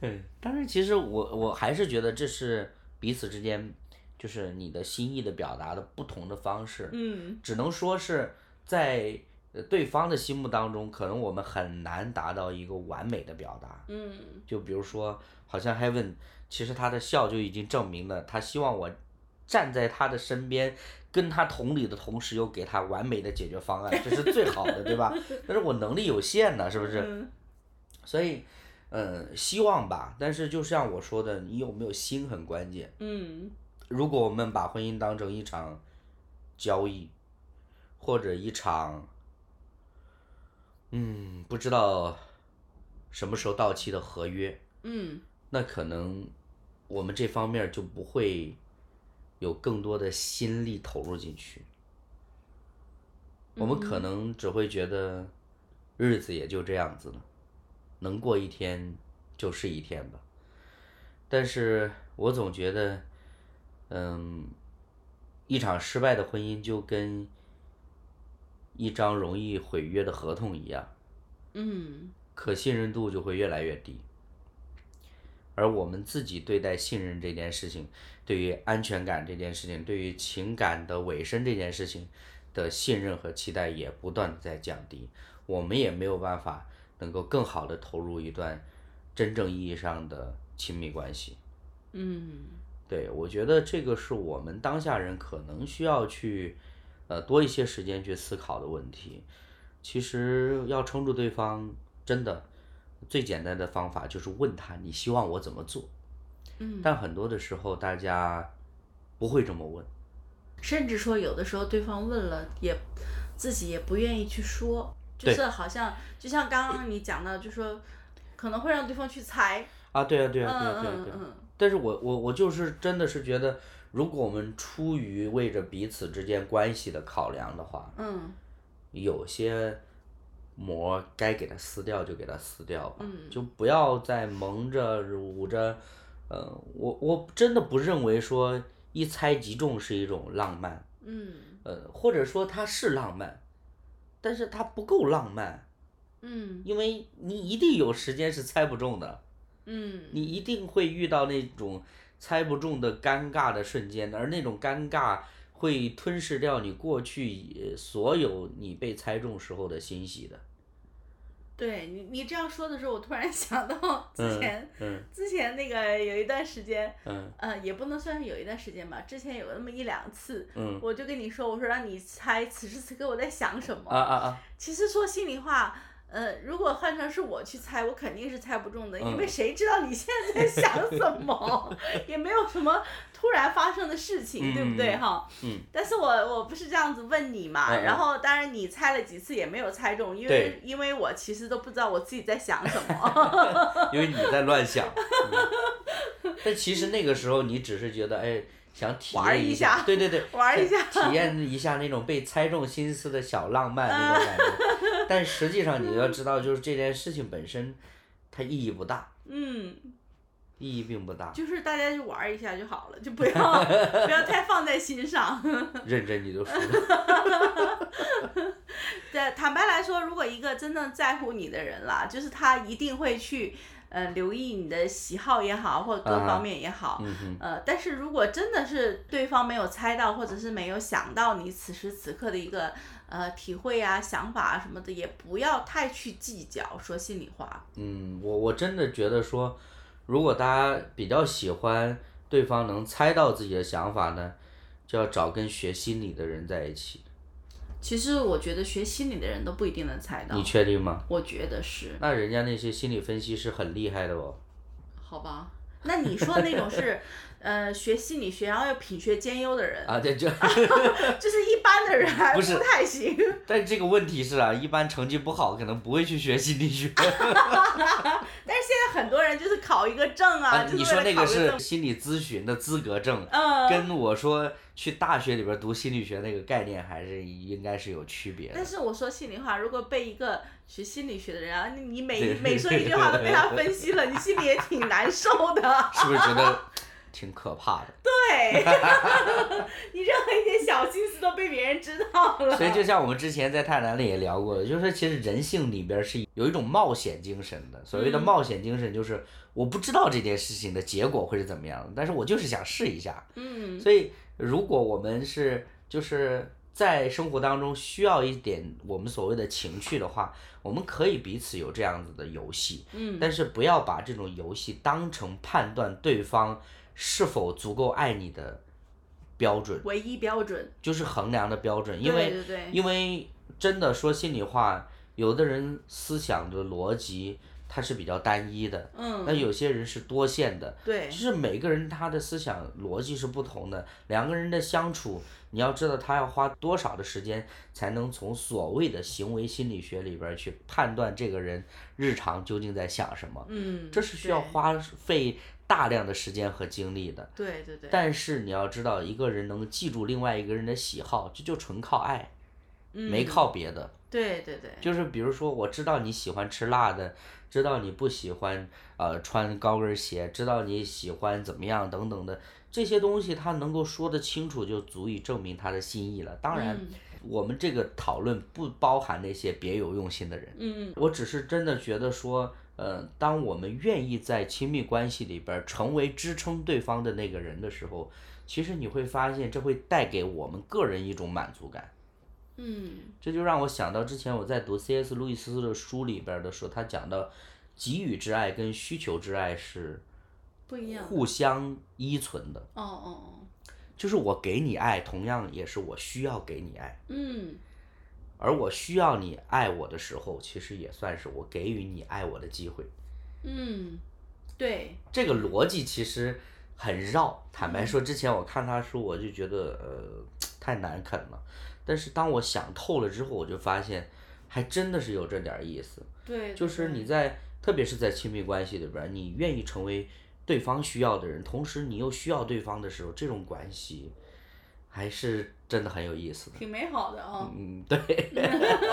嗯，但是其实我我还是觉得这是彼此之间，就是你的心意的表达的不同的方式。嗯。只能说是在对方的心目当中，可能我们很难达到一个完美的表达。嗯。就比如说，好像 Heaven，其实他的笑就已经证明了，他希望我站在他的身边，跟他同理的同时，又给他完美的解决方案，这是最好的，对吧？[laughs] 但是我能力有限呢，是不是？嗯。所以。嗯，希望吧，但是就像我说的，你有没有心很关键。嗯。如果我们把婚姻当成一场交易，或者一场，嗯，不知道什么时候到期的合约。嗯。那可能我们这方面就不会有更多的心力投入进去。我们可能只会觉得日子也就这样子了。能过一天就是一天吧，但是我总觉得，嗯，一场失败的婚姻就跟一张容易毁约的合同一样，嗯，可信任度就会越来越低，而我们自己对待信任这件事情，对于安全感这件事情，对于情感的尾声这件事情的信任和期待也不断的在降低，我们也没有办法。能够更好的投入一段真正意义上的亲密关系。嗯，对，我觉得这个是我们当下人可能需要去，呃，多一些时间去思考的问题。其实要撑住对方，真的最简单的方法就是问他你希望我怎么做。嗯，但很多的时候大家不会这么问，甚至说有的时候对方问了，也自己也不愿意去说。就是好像，就像刚刚你讲的，就说可能会让对方去猜。啊，对啊，对啊，对啊，对啊，对啊。但是我我我就是真的是觉得，如果我们出于为着彼此之间关系的考量的话，嗯，有些膜该给它撕掉就给它撕掉吧，嗯，就不要再蒙着捂着，呃，我我真的不认为说一猜即中是一种浪漫。嗯。呃，或者说它是浪漫，但是它不够浪漫。嗯。因为你一定有时间是猜不中的。嗯。你一定会遇到那种猜不中的尴尬的瞬间，而那种尴尬会吞噬掉你过去所有你被猜中时候的欣喜的。对你，你这样说的时候，我突然 [laughs] 想到之前，之前那个有一段时间，呃，也不能算是有一段时间吧，之前有那么一两次，我就跟你说，我说让你猜此时此刻我在想什么。啊啊啊！其实说心里话。呃，如果换成是我去猜，我肯定是猜不中的，因为谁知道你现在在想什么，[laughs] 也没有什么突然发生的事情，对不对哈？嗯。但是我我不是这样子问你嘛，然后当然你猜了几次也没有猜中，因为因为我其实都不知道我自己在想什么。[laughs] 因为你在乱想。[laughs] 但其实那个时候你只是觉得哎。想体验一下，对对对，[laughs] 玩一下，体验一下那种被猜中心思的小浪漫那种感觉。但实际上你要知道，就是这件事情本身，它意义不大。嗯。意义并不大。就是大家就玩一下就好了，就不要不要太放在心上。[laughs] 认真你就输了。[laughs] 对，坦白来说，如果一个真正在乎你的人啦，就是他一定会去。呃，留意你的喜好也好，或者各方面也好，呃，但是如果真的是对方没有猜到，或者是没有想到你此时此刻的一个呃体会啊、想法啊什么的，也不要太去计较。说心里话。嗯，我我真的觉得说，如果大家比较喜欢对方能猜到自己的想法呢，就要找跟学心理的人在一起。其实我觉得学心理的人都不一定能猜到。你确定吗？我觉得是。那人家那些心理分析师很厉害的哦。好吧，那你说的那种是。呃，学心理学然后又品学兼优的人啊，对，就 [laughs] 就是一般的人还不太行。[laughs] 但这个问题是啊，一般成绩不好可能不会去学心理学。[laughs] 但是现在很多人就是考一个证啊，你说那个是心理咨询的资格证，嗯跟我说去大学里边读心理学那个概念还是应该是有区别的。但是我说心里话，如果被一个学心理学的人啊，你每每说一句话都被他分析了，你心里也挺难受的。是不是觉得？挺可怕的。对，[laughs] 你任何一点小心思都被别人知道了。所以就像我们之前在泰坦里也聊过的，就是说其实人性里边是有一种冒险精神的。所谓的冒险精神，就是我不知道这件事情的结果会是怎么样的，但是我就是想试一下。嗯。所以如果我们是就是在生活当中需要一点我们所谓的情趣的话，我们可以彼此有这样子的游戏。嗯。但是不要把这种游戏当成判断对方。是否足够爱你的标准？唯一标准就是衡量的标准，因为因为真的说心里话，有的人思想的逻辑它是比较单一的，嗯，那有些人是多线的，对，就是每个人他的思想逻辑是不同的，两个人的相处，你要知道他要花多少的时间才能从所谓的行为心理学里边去判断这个人日常究竟在想什么，嗯，这是需要花费。大量的时间和精力的，对对对。但是你要知道，一个人能记住另外一个人的喜好，这就纯靠爱，没靠别的。对对对。就是比如说，我知道你喜欢吃辣的，知道你不喜欢呃穿高跟鞋，知道你喜欢怎么样等等的这些东西，他能够说得清楚，就足以证明他的心意了。当然，我们这个讨论不包含那些别有用心的人。嗯嗯。我只是真的觉得说。呃，当我们愿意在亲密关系里边成为支撑对方的那个人的时候，其实你会发现，这会带给我们个人一种满足感。嗯，这就让我想到之前我在读 C.S. 路易斯的书里边的时候，他讲到，给予之爱跟需求之爱是不一样，互相依存的。哦哦哦，就是我给你爱，同样也是我需要给你爱。嗯。而我需要你爱我的时候，其实也算是我给予你爱我的机会。嗯，对。这个逻辑其实很绕。坦白说，之前我看他书，我就觉得呃太难啃了。但是当我想透了之后，我就发现还真的是有这点意思。对。就是你在，特别是在亲密关系里边，你愿意成为对方需要的人，同时你又需要对方的时候，这种关系。还是真的很有意思的，挺美好的啊。嗯，对，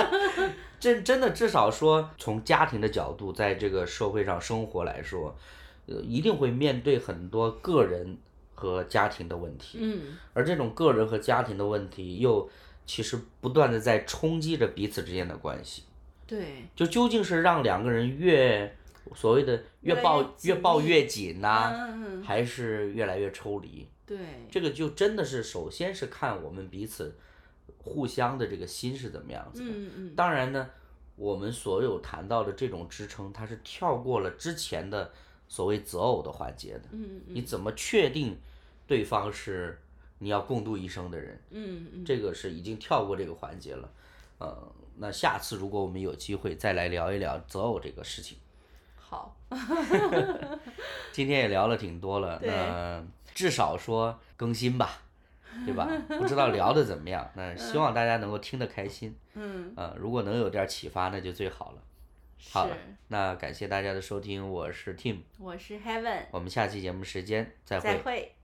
[laughs] 真真的至少说从家庭的角度，在这个社会上生活来说，呃，一定会面对很多个人和家庭的问题。嗯。而这种个人和家庭的问题，又其实不断的在冲击着彼此之间的关系。对。就究竟是让两个人越所谓的越抱越抱越紧呐，还是越来越抽离？对。这个就真的是，首先是看我们彼此。互相的这个心是怎么样子的？嗯嗯。当然呢，我们所有谈到的这种支撑，它是跳过了之前的所谓择偶的环节的。嗯嗯。你怎么确定对方是你要共度一生的人？嗯嗯。这个是已经跳过这个环节了。呃，那下次如果我们有机会再来聊一聊择偶这个事情。好。今天也聊了挺多了，[laughs] 那至少说更新吧。[laughs] 对吧？不知道聊的怎么样，那希望大家能够听得开心。嗯。呃，如果能有点启发，那就最好了。好了，那感谢大家的收听，我是 Tim，我是 Heaven，我们下期节目时间再会。再会。